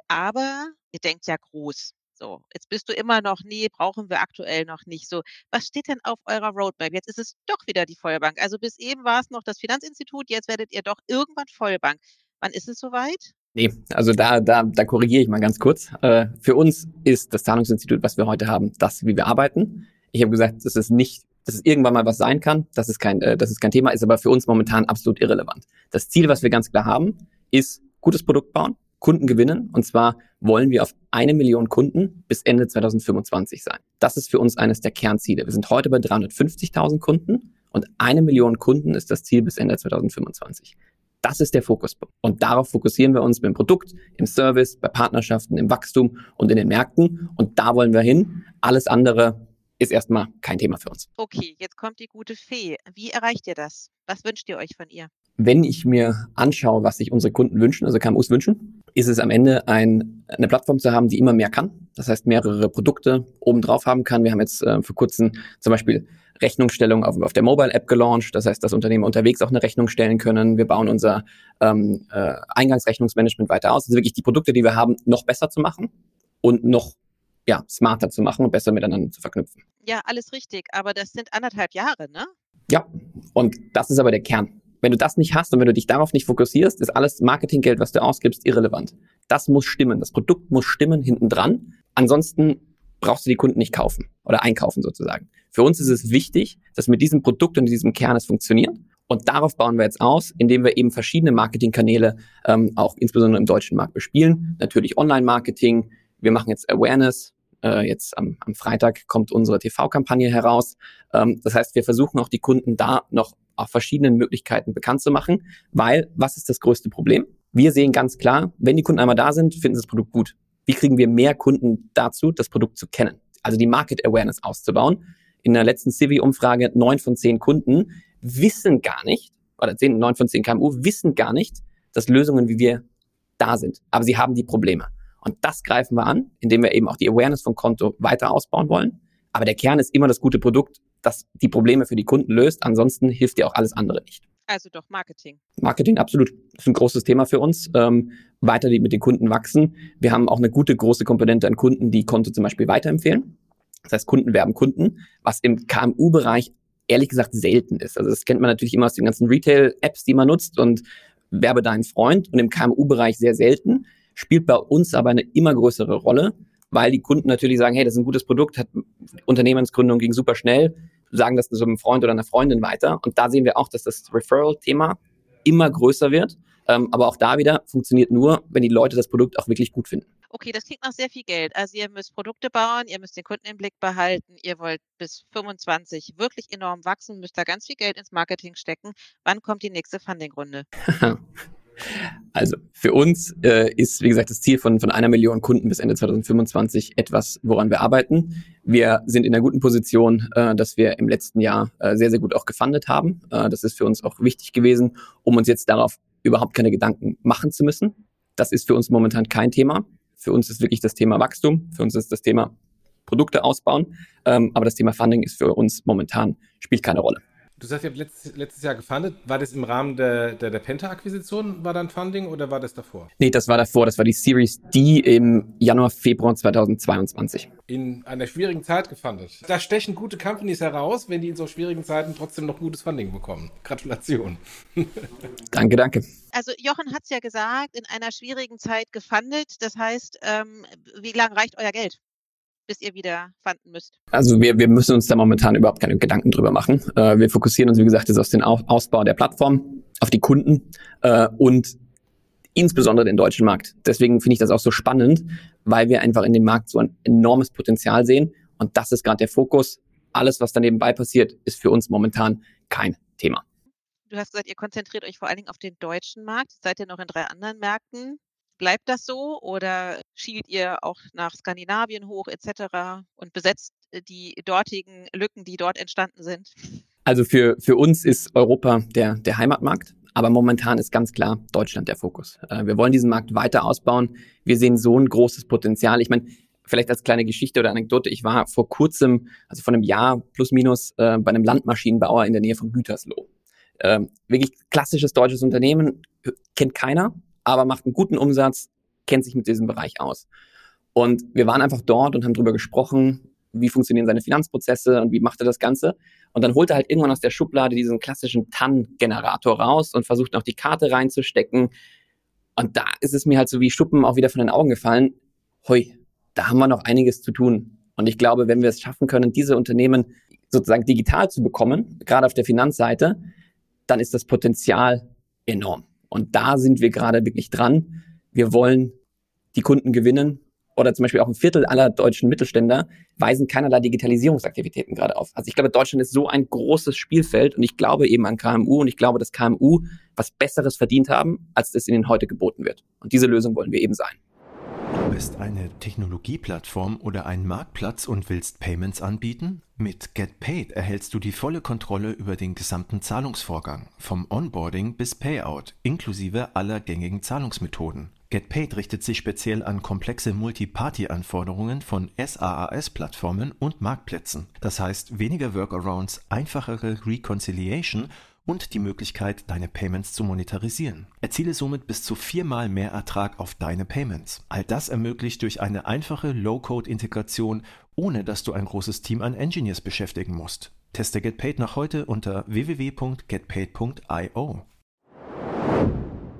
aber ihr denkt ja groß. So, jetzt bist du immer noch, nee, brauchen wir aktuell noch nicht. So, was steht denn auf eurer Roadmap? Jetzt ist es doch wieder die Vollbank. Also bis eben war es noch das Finanzinstitut, jetzt werdet ihr doch irgendwann Vollbank. Wann ist es soweit? Nee, also da, da, da korrigiere ich mal ganz kurz. Äh, für uns ist das Zahlungsinstitut, was wir heute haben, das, wie wir arbeiten. Ich habe gesagt, das ist nicht, dass es irgendwann mal was sein kann. Das ist kein, äh, das ist kein Thema, ist aber für uns momentan absolut irrelevant. Das Ziel, was wir ganz klar haben, ist gutes Produkt bauen, Kunden gewinnen. Und zwar wollen wir auf eine Million Kunden bis Ende 2025 sein. Das ist für uns eines der Kernziele. Wir sind heute bei 350.000 Kunden und eine Million Kunden ist das Ziel bis Ende 2025. Das ist der Fokuspunkt. Und darauf fokussieren wir uns beim Produkt, im Service, bei Partnerschaften, im Wachstum und in den Märkten. Und da wollen wir hin. Alles andere ist erstmal kein Thema für uns. Okay, jetzt kommt die gute Fee. Wie erreicht ihr das? Was wünscht ihr euch von ihr? Wenn ich mir anschaue, was sich unsere Kunden wünschen, also KMUs wünschen, ist es am Ende ein, eine Plattform zu haben, die immer mehr kann. Das heißt, mehrere Produkte obendrauf haben kann. Wir haben jetzt äh, vor kurzem zum Beispiel Rechnungsstellung auf, auf der Mobile-App gelauncht. Das heißt, dass Unternehmen unterwegs auch eine Rechnung stellen können. Wir bauen unser ähm, äh, Eingangsrechnungsmanagement weiter aus. Also wirklich die Produkte, die wir haben, noch besser zu machen und noch ja, smarter zu machen und besser miteinander zu verknüpfen. Ja, alles richtig, aber das sind anderthalb Jahre, ne? Ja, und das ist aber der Kern. Wenn du das nicht hast und wenn du dich darauf nicht fokussierst, ist alles Marketinggeld, was du ausgibst, irrelevant. Das muss stimmen. Das Produkt muss stimmen hinten dran. Ansonsten brauchst du die Kunden nicht kaufen oder einkaufen sozusagen. Für uns ist es wichtig, dass mit diesem Produkt und diesem Kern es funktioniert. Und darauf bauen wir jetzt aus, indem wir eben verschiedene Marketingkanäle ähm, auch insbesondere im deutschen Markt bespielen. Natürlich Online-Marketing. Wir machen jetzt Awareness. Äh, jetzt am, am Freitag kommt unsere TV-Kampagne heraus. Ähm, das heißt, wir versuchen auch die Kunden da noch auf verschiedenen Möglichkeiten bekannt zu machen, weil was ist das größte Problem? Wir sehen ganz klar, wenn die Kunden einmal da sind, finden sie das Produkt gut. Wie kriegen wir mehr Kunden dazu, das Produkt zu kennen? Also die Market Awareness auszubauen. In der letzten Civi-Umfrage neun von zehn Kunden wissen gar nicht, oder zehn, neun von zehn KMU wissen gar nicht, dass Lösungen wie wir da sind. Aber sie haben die Probleme. Und das greifen wir an, indem wir eben auch die Awareness vom Konto weiter ausbauen wollen. Aber der Kern ist immer das gute Produkt, das die Probleme für die Kunden löst. Ansonsten hilft dir auch alles andere nicht. Also doch Marketing. Marketing, absolut. Das ist ein großes Thema für uns. Ähm, weiter mit den Kunden wachsen. Wir haben auch eine gute, große Komponente an Kunden, die Konto zum Beispiel weiterempfehlen. Das heißt, Kunden werben Kunden, was im KMU-Bereich ehrlich gesagt selten ist. Also das kennt man natürlich immer aus den ganzen Retail-Apps, die man nutzt und werbe deinen Freund und im KMU-Bereich sehr selten, spielt bei uns aber eine immer größere Rolle, weil die Kunden natürlich sagen, hey, das ist ein gutes Produkt, hat Unternehmensgründung ging super schnell, sagen das so einem Freund oder einer Freundin weiter. Und da sehen wir auch, dass das Referral-Thema immer größer wird. Ähm, aber auch da wieder funktioniert nur, wenn die Leute das Produkt auch wirklich gut finden. Okay, das klingt nach sehr viel Geld. Also ihr müsst Produkte bauen, ihr müsst den Kunden im Blick behalten, ihr wollt bis 25 wirklich enorm wachsen, müsst da ganz viel Geld ins Marketing stecken. Wann kommt die nächste Funding-Runde? [LAUGHS] Also für uns äh, ist, wie gesagt, das Ziel von, von einer Million Kunden bis Ende 2025 etwas, woran wir arbeiten. Wir sind in einer guten Position, äh, dass wir im letzten Jahr äh, sehr, sehr gut auch gefundet haben. Äh, das ist für uns auch wichtig gewesen, um uns jetzt darauf überhaupt keine Gedanken machen zu müssen. Das ist für uns momentan kein Thema. Für uns ist wirklich das Thema Wachstum. Für uns ist das Thema Produkte ausbauen. Ähm, aber das Thema Funding ist für uns momentan, spielt keine Rolle. Du sagst, ihr habt letztes, letztes Jahr gefundet. War das im Rahmen der, der, der Penta-Akquisition, war dann Funding oder war das davor? Nee, das war davor. Das war die Series D im Januar, Februar 2022. In einer schwierigen Zeit gefundet. Da stechen gute Companies heraus, wenn die in so schwierigen Zeiten trotzdem noch gutes Funding bekommen. Gratulation. [LAUGHS] danke, danke. Also Jochen hat es ja gesagt, in einer schwierigen Zeit gefundet. Das heißt, ähm, wie lange reicht euer Geld? Bis ihr wieder fanden müsst? Also wir, wir müssen uns da momentan überhaupt keine Gedanken drüber machen. Äh, wir fokussieren uns, wie gesagt, jetzt auf den Ausbau der Plattform, auf die Kunden äh, und insbesondere den deutschen Markt. Deswegen finde ich das auch so spannend, weil wir einfach in dem Markt so ein enormes Potenzial sehen. Und das ist gerade der Fokus. Alles, was da nebenbei passiert, ist für uns momentan kein Thema. Du hast gesagt, ihr konzentriert euch vor allen Dingen auf den deutschen Markt. Seid ihr noch in drei anderen Märkten? Bleibt das so oder schielt ihr auch nach Skandinavien hoch etc. und besetzt äh, die dortigen Lücken, die dort entstanden sind? Also für, für uns ist Europa der, der Heimatmarkt. Aber momentan ist ganz klar Deutschland der Fokus. Äh, wir wollen diesen Markt weiter ausbauen. Wir sehen so ein großes Potenzial. Ich meine, vielleicht als kleine Geschichte oder Anekdote, ich war vor kurzem, also vor einem Jahr plus minus, äh, bei einem Landmaschinenbauer in der Nähe von Gütersloh. Ähm, wirklich klassisches deutsches Unternehmen, kennt keiner, aber macht einen guten Umsatz, kennt sich mit diesem Bereich aus. Und wir waren einfach dort und haben darüber gesprochen, wie funktionieren seine Finanzprozesse und wie macht er das Ganze. Und dann holt er halt irgendwann aus der Schublade diesen klassischen TAN-Generator raus und versucht noch die Karte reinzustecken. Und da ist es mir halt so wie Schuppen auch wieder von den Augen gefallen. Hui, da haben wir noch einiges zu tun. Und ich glaube, wenn wir es schaffen können, diese Unternehmen sozusagen digital zu bekommen, gerade auf der Finanzseite, dann ist das Potenzial enorm. Und da sind wir gerade wirklich dran. Wir wollen die Kunden gewinnen. Oder zum Beispiel auch ein Viertel aller deutschen Mittelständler weisen keinerlei Digitalisierungsaktivitäten gerade auf. Also ich glaube, Deutschland ist so ein großes Spielfeld und ich glaube eben an KMU und ich glaube, dass KMU was Besseres verdient haben, als das ihnen heute geboten wird. Und diese Lösung wollen wir eben sein. Du bist eine Technologieplattform oder ein Marktplatz und willst Payments anbieten? Mit GetPaid erhältst du die volle Kontrolle über den gesamten Zahlungsvorgang, vom Onboarding bis Payout, inklusive aller gängigen Zahlungsmethoden. GetPaid richtet sich speziell an komplexe Multi-Party-Anforderungen von SaaS-Plattformen und Marktplätzen. Das heißt weniger Workarounds, einfachere Reconciliation und die Möglichkeit, deine Payments zu monetarisieren. Erziele somit bis zu viermal mehr Ertrag auf deine Payments. All das ermöglicht durch eine einfache Low-Code-Integration, ohne dass du ein großes Team an Engineers beschäftigen musst. Teste GetPaid noch heute unter www.getpaid.io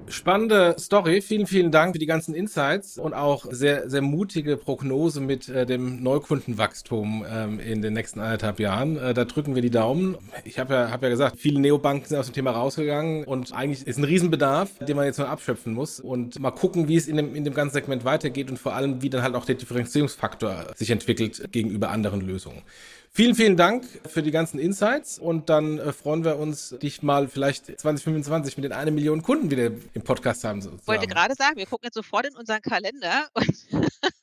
spannende Story. Vielen, vielen Dank für die ganzen Insights und auch sehr, sehr mutige Prognose mit äh, dem Neukundenwachstum ähm, in den nächsten anderthalb Jahren. Äh, da drücken wir die Daumen. Ich habe ja, hab ja gesagt, viele Neobanken sind aus dem Thema rausgegangen und eigentlich ist ein Riesenbedarf, den man jetzt noch abschöpfen muss und mal gucken, wie es in dem, in dem ganzen Segment weitergeht und vor allem, wie dann halt auch der Differenzierungsfaktor sich entwickelt gegenüber anderen Lösungen. Vielen, vielen Dank für die ganzen Insights und dann äh, freuen wir uns, dich mal vielleicht 2025 mit den eine Million Kunden wieder im Podcast haben. Ich wollte gerade sagen, wir gucken jetzt sofort in unseren Kalender [LAUGHS] und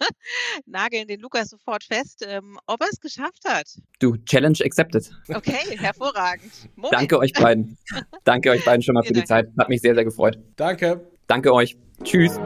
[LAUGHS] nageln den Lukas sofort fest, ähm, ob er es geschafft hat. Du, Challenge accepted. Okay, [LAUGHS] hervorragend. Moment. Danke euch beiden. Danke euch beiden schon mal für die Zeit. Hat mich sehr, sehr gefreut. Danke. Danke euch. Tschüss.